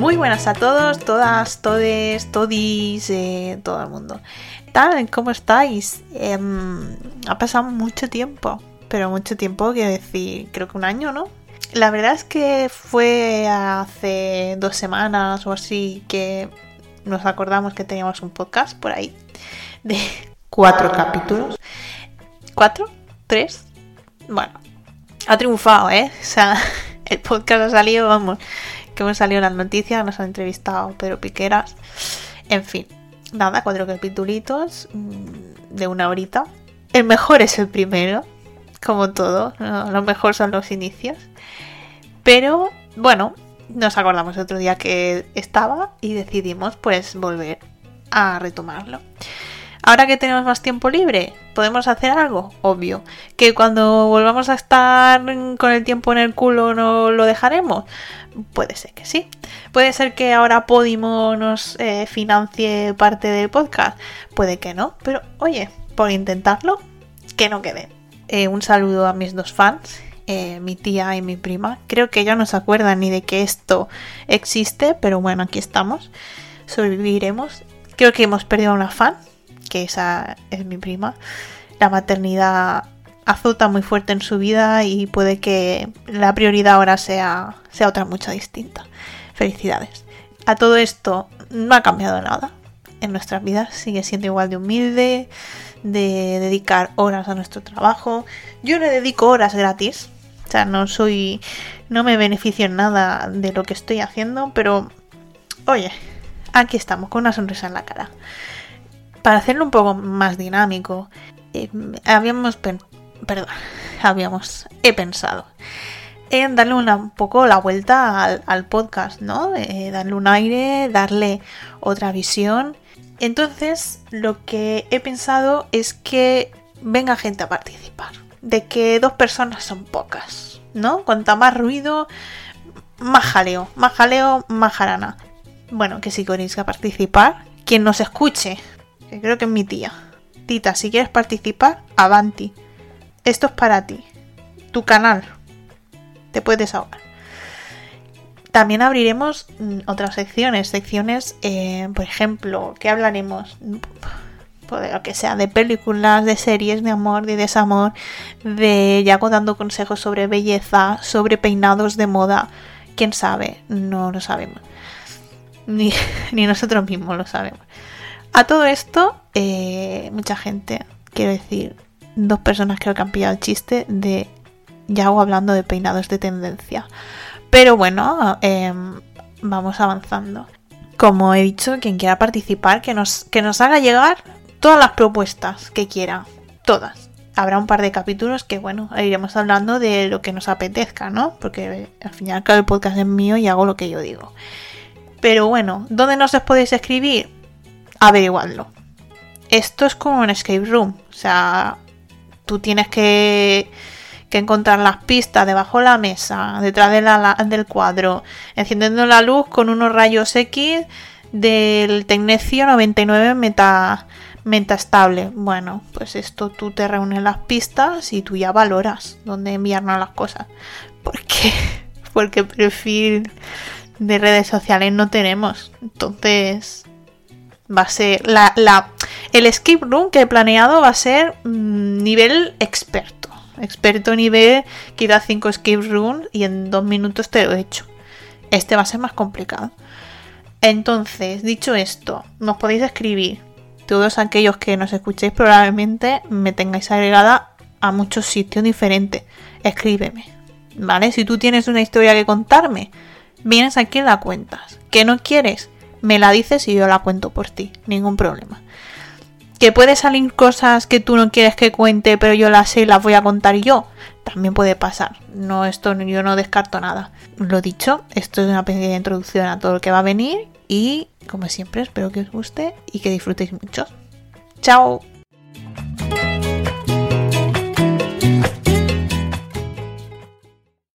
Muy buenas a todos, todas, todes, todis, eh, todo el mundo. ¿Tal? ¿Cómo estáis? Em, ha pasado mucho tiempo, pero mucho tiempo, quiero decir, creo que un año, ¿no? La verdad es que fue hace dos semanas o así que nos acordamos que teníamos un podcast por ahí de cuatro capítulos. ¿Cuatro? ¿Tres? Bueno, ha triunfado, ¿eh? O sea, el podcast ha salido, vamos, que hemos salido en las noticias, nos han entrevistado Pedro Piqueras. En fin, nada, cuatro capítulos mm, de una horita. El mejor es el primero, como todo, lo mejor son los inicios. Pero bueno, nos acordamos otro día que estaba y decidimos pues volver a retomarlo. Ahora que tenemos más tiempo libre, ¿podemos hacer algo? Obvio. ¿Que cuando volvamos a estar con el tiempo en el culo no lo dejaremos? Puede ser que sí. Puede ser que ahora Podimo nos eh, financie parte del podcast. Puede que no. Pero oye, por intentarlo, que no quede. Eh, un saludo a mis dos fans, eh, mi tía y mi prima. Creo que ellos no se acuerdan ni de que esto existe, pero bueno, aquí estamos. Sobreviviremos. Creo que hemos perdido a una fan, que esa es mi prima. La maternidad azota muy fuerte en su vida y puede que la prioridad ahora sea, sea otra mucha distinta. Felicidades. A todo esto no ha cambiado nada en nuestras vidas, sigue siendo igual de humilde, de dedicar horas a nuestro trabajo. Yo le dedico horas gratis, o sea, no soy, no me beneficio en nada de lo que estoy haciendo, pero oye, aquí estamos con una sonrisa en la cara. Para hacerlo un poco más dinámico, eh, habíamos, perdón, habíamos, he pensado en darle un poco la vuelta al, podcast, ¿no? Eh, darle un aire, darle otra visión. Entonces, lo que he pensado es que venga gente a participar. De que dos personas son pocas, ¿no? Cuanta más ruido, más jaleo. Más jaleo, más jarana. Bueno, que si queréis que participar, quien nos escuche, creo que es mi tía. Tita, si quieres participar, avanti. Esto es para ti. Tu canal. Te puedes ahogar. También abriremos mm, otras secciones. Secciones, eh, por ejemplo, que hablaremos pues, de lo que sea, de películas, de series, de amor, de desamor, de Yago dando consejos sobre belleza, sobre peinados de moda. ¿Quién sabe? No lo sabemos. Ni, ni nosotros mismos lo sabemos. A todo esto, eh, mucha gente, quiero decir, dos personas que han pillado el chiste de Yago hablando de peinados de tendencia. Pero bueno, eh, vamos avanzando. Como he dicho, quien quiera participar, que nos, que nos haga llegar todas las propuestas que quiera. Todas. Habrá un par de capítulos que, bueno, iremos hablando de lo que nos apetezca, ¿no? Porque al final el podcast es mío y hago lo que yo digo. Pero bueno, ¿dónde nos os podéis escribir? Averiguadlo. Esto es como un escape room. O sea, tú tienes que, que encontrar las pistas debajo de la mesa, detrás de la- del cuadro, encendiendo la luz con unos rayos X del Tecnecio 99 meta, metastable. Bueno, pues esto tú te reúnes las pistas y tú ya valoras dónde enviarnos las cosas. ¿Por qué? Porque perfil de redes sociales no tenemos. Entonces, va a ser la, el escape room que he planeado va a ser mm, nivel experto. Experto nivel a 5 escape rooms y en dos minutos te lo he hecho. Este va a ser más complicado. Entonces dicho esto nos podéis escribir. Todos aquellos que nos escuchéis probablemente me tengáis agregada a muchos sitios diferentes. Escríbeme vale si tú tienes una historia que contarme vienes aquí y la cuentas. Que no quieres me la dices y yo la cuento por ti ningún problema que puede salir cosas que tú no quieres que cuente, pero yo las sé y las voy a contar yo. También puede pasar. No, esto yo no descarto nada. Lo dicho, esto es una pequeña introducción a todo lo que va a venir. Y como siempre, espero que os guste y que disfrutéis mucho. ¡Chao!